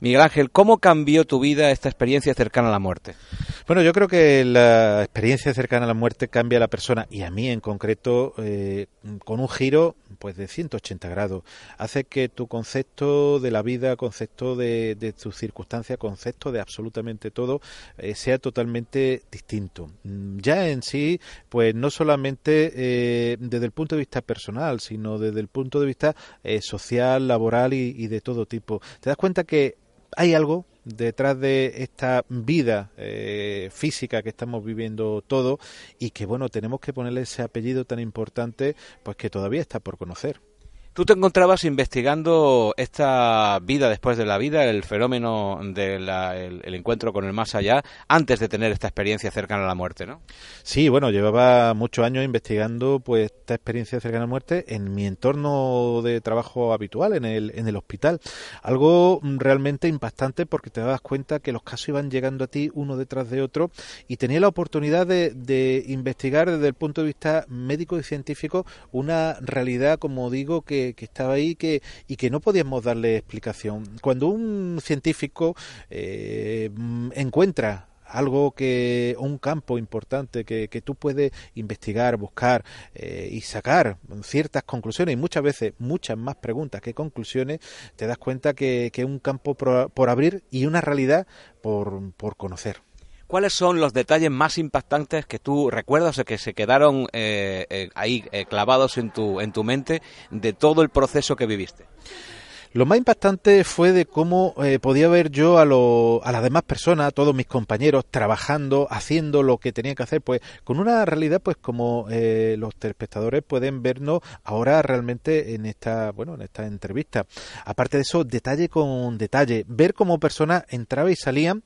Miguel Ángel, ¿cómo cambió tu vida esta experiencia cercana a la muerte? Bueno, yo creo que la experiencia cercana a la muerte cambia a la persona y a mí en concreto eh, con un giro pues de 180 grados. Hace que tu concepto de la vida, concepto de, tus circunstancias, concepto de absolutamente todo eh, sea totalmente distinto. Mm, ya en sí, pues no solamente eh, desde el punto de vista personal, sino desde el punto de vista social, laboral y, y de todo tipo. Te das cuenta que hay algo detrás de esta vida eh, física que estamos viviendo todo y que bueno tenemos que ponerle ese apellido tan importante pues que todavía está por conocer. Tú te encontrabas investigando esta vida después de la vida, el fenómeno del el encuentro con el más allá, antes de tener esta experiencia cercana a la muerte, ¿no? Sí, bueno, llevaba muchos años investigando pues esta experiencia cercana a la muerte en mi entorno de trabajo habitual, en el, en el hospital. Algo realmente impactante porque te das cuenta que los casos iban llegando a ti uno detrás de otro y tenía la oportunidad de, de investigar desde el punto de vista médico y científico una realidad, como digo, que que, estaba ahí que, y que no podíamos darle explicación. Cuando un científico eh, encuentra algo que un campo importante que, que tú puedes investigar, buscar eh, y sacar ciertas conclusiones y muchas veces muchas más preguntas que conclusiones, te das cuenta que, es un campo por, por, abrir y una realidad por, por conocer. ¿Cuáles son los detalles más impactantes que tú recuerdas o que se quedaron eh, eh, ahí eh, clavados en tu, en tu mente de todo el proceso que viviste? Lo más impactante fue de cómo eh, podía ver yo a, lo, a las demás personas, a todos mis compañeros, trabajando, haciendo lo que tenían que hacer, pues con una realidad, pues como eh, los telespectadores pueden vernos ahora realmente en esta, bueno, en esta entrevista. Aparte de eso, detalle con detalle, ver cómo personas entraban y salían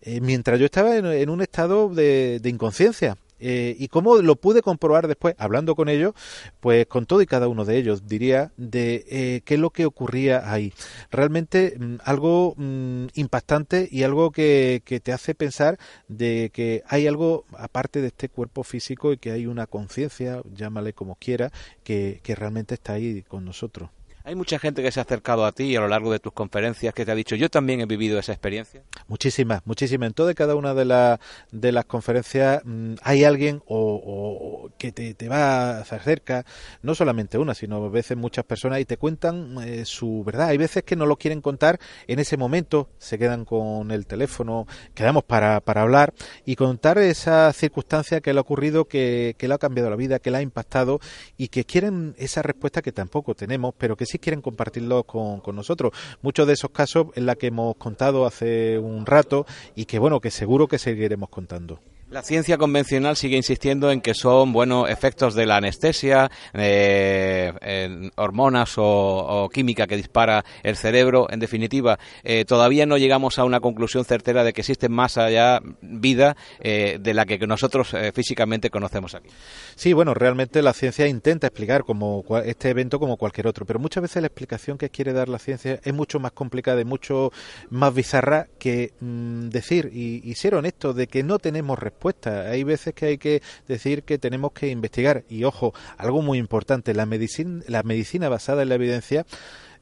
eh, mientras yo estaba en, un estado de, de inconsciencia eh, y cómo lo pude comprobar después, hablando con ellos, pues con todo y cada uno de ellos, diría, de eh, qué es lo que ocurría ahí. Realmente mm, algo mm, impactante y algo que, que, te hace pensar de que hay algo aparte de este cuerpo físico y que hay una conciencia, llámale como quiera, que, que realmente está ahí con nosotros. ¿Hay mucha gente que se ha acercado a ti a lo largo de tus conferencias que te ha dicho, yo también he vivido esa experiencia? Muchísimas, muchísimas. En toda cada una de, la, de las conferencias mmm, hay alguien o, o que te, te, va a hacer cerca, no solamente una, sino a veces muchas personas y te cuentan eh, su verdad. Hay veces que no lo quieren contar en ese momento, se quedan con el teléfono, quedamos para, para hablar y contar esa circunstancia que le ha ocurrido, que, que le ha cambiado la vida, que le ha impactado y que quieren esa respuesta que tampoco tenemos, pero que sí quieren compartirlo con, con, nosotros. Muchos de esos casos en la que hemos contado hace un rato y que bueno, que seguro que seguiremos contando. La ciencia convencional sigue insistiendo en que son bueno efectos de la anestesia, eh, hormonas o, química que dispara el cerebro. En definitiva, eh, todavía no llegamos a una conclusión certera de que existe más allá vida eh, de la que nosotros físicamente conocemos aquí. Sí, bueno, realmente la ciencia intenta explicar como este evento como cualquier otro, pero muchas veces la explicación que quiere dar la ciencia es mucho más complicada y mucho más bizarra que mmm, decir y, y ser honesto de que no tenemos respuesta Hay veces que hay que decir que tenemos que investigar. Y ojo, algo muy importante, la la medicina basada en la evidencia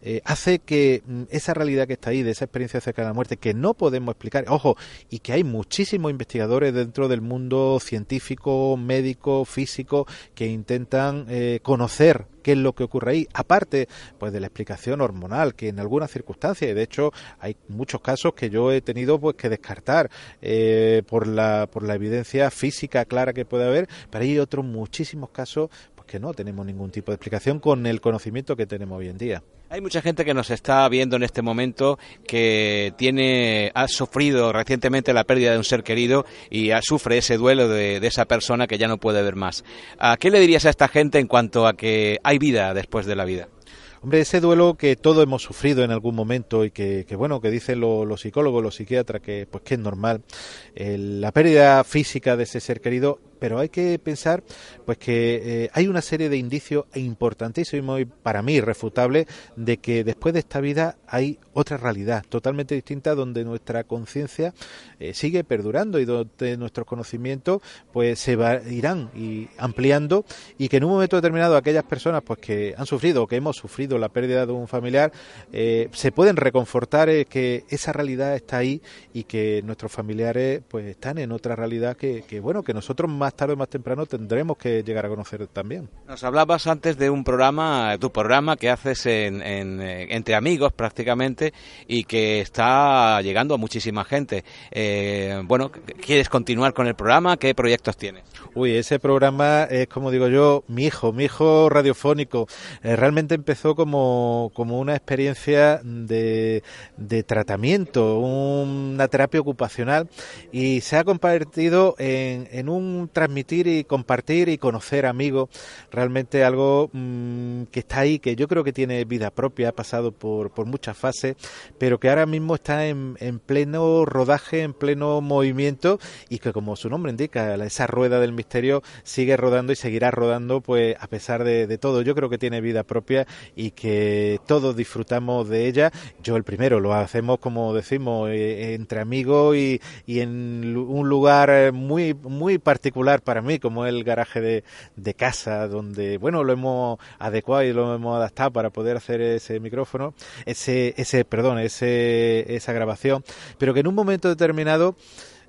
eh, hace que mm, esa realidad que está ahí, de esa experiencia cercana a la muerte, que no podemos explicar, ojo, y que hay muchísimos investigadores dentro del mundo científico, médico, físico, que intentan eh, conocer qué es lo que ocurre ahí, aparte pues de la explicación hormonal, que en algunas circunstancias, y de hecho hay muchos casos que yo he tenido pues que descartar eh, por la por la evidencia física clara que puede haber, pero hay otros muchísimos casos que no tenemos ningún tipo de explicación con el conocimiento que tenemos hoy en día. Hay mucha gente que nos está viendo en este momento que tiene, ha sufrido recientemente la pérdida de un ser querido y sufre ese duelo de, de, esa persona que ya no puede ver más. ¿A qué le dirías a esta gente en cuanto a que hay vida después de la vida? Hombre, ese duelo que todos hemos sufrido en algún momento y que, que bueno, que dicen los, los, psicólogos, los psiquiatras, que pues que es normal, la pérdida física de ese ser querido pero hay que pensar pues que eh, hay una serie de indicios importantísimos y para mí irrefutables de que después de esta vida hay otra realidad totalmente distinta donde nuestra conciencia eh, sigue perdurando y donde nuestros conocimientos pues se irán y ampliando y que en un momento determinado aquellas personas pues que han sufrido o que hemos sufrido la pérdida de un familiar eh, se pueden reconfortar que esa realidad está ahí y que nuestros familiares pues están en otra realidad que, que bueno que nosotros más tarde o más temprano tendremos que llegar a conocer también. Nos hablabas antes de un programa, tu programa que haces en, eh, entre amigos prácticamente y que está llegando a muchísima gente. Eh, bueno, ¿quieres continuar con el programa? ¿Qué proyectos tienes? Uy, ese programa es, como digo yo, mi hijo, mi hijo radiofónico. Eh, realmente empezó como, como una experiencia de, de tratamiento, una terapia ocupacional y se ha convertido en, en un transmitir y compartir y conocer amigos, realmente algo mm, que está ahí, que yo creo que tiene vida propia, ha pasado por, por muchas fases, pero que ahora mismo está en, en pleno rodaje, en pleno movimiento y que como su nombre indica, esa rueda del misterio sigue rodando y seguirá rodando pues a pesar de, de todo. Yo creo que tiene vida propia y que todos disfrutamos de ella. Yo el primero, lo hacemos como decimos, eh, entre amigos y, y en un lugar muy, muy particular para mí, como el garaje de, de casa, donde, bueno, lo hemos adecuado y lo hemos adaptado para poder hacer ese micrófono, ese, ese, perdón, ese, esa grabación, pero que en un momento determinado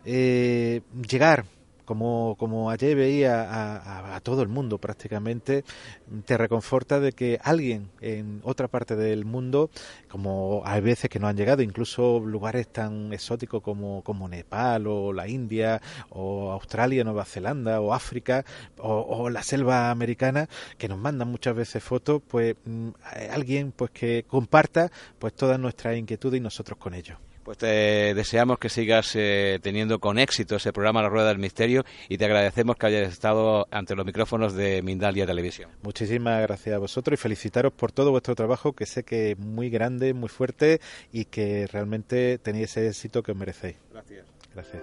eh, llegar como, como ayer veía a, todo el mundo prácticamente, te reconforta de que alguien en otra parte del mundo, como hay veces que no han llegado, incluso lugares tan exóticos como, Nepal o la India o Australia, Nueva Zelanda o África o, la selva americana, que nos mandan muchas veces fotos, pues mm, alguien pues que comparta pues todas nuestras inquietudes y nosotros con ellos. Pues te deseamos que sigas eh, teniendo con éxito ese programa La Rueda del Misterio y te agradecemos que hayas estado ante los micrófonos de Mindalia Televisión. Muchísimas gracias a vosotros y felicitaros por todo vuestro trabajo que sé que es muy grande, muy fuerte y que realmente tenéis ese éxito que os merecéis. Gracias. Gracias.